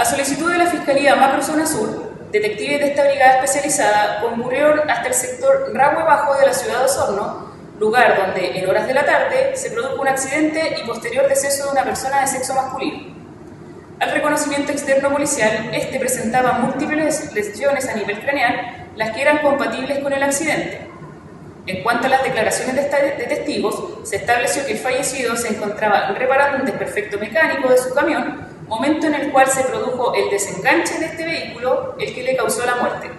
A solicitud de la Fiscalía Macro Zona Sur, detectives de esta brigada especializada concurrieron hasta el sector Ragüe Bajo de la ciudad de Osorno, lugar donde en horas de la tarde se produjo un accidente y posterior deceso de una persona de sexo masculino. Al reconocimiento externo policial, este presentaba múltiples lesiones a nivel craneal, las que eran compatibles con el accidente. En cuanto a las declaraciones de, de testigos, se estableció que el fallecido se encontraba reparando un desperfecto mecánico de su camión momento en el cual se produjo el desenganche de este vehículo, el que le causó la muerte.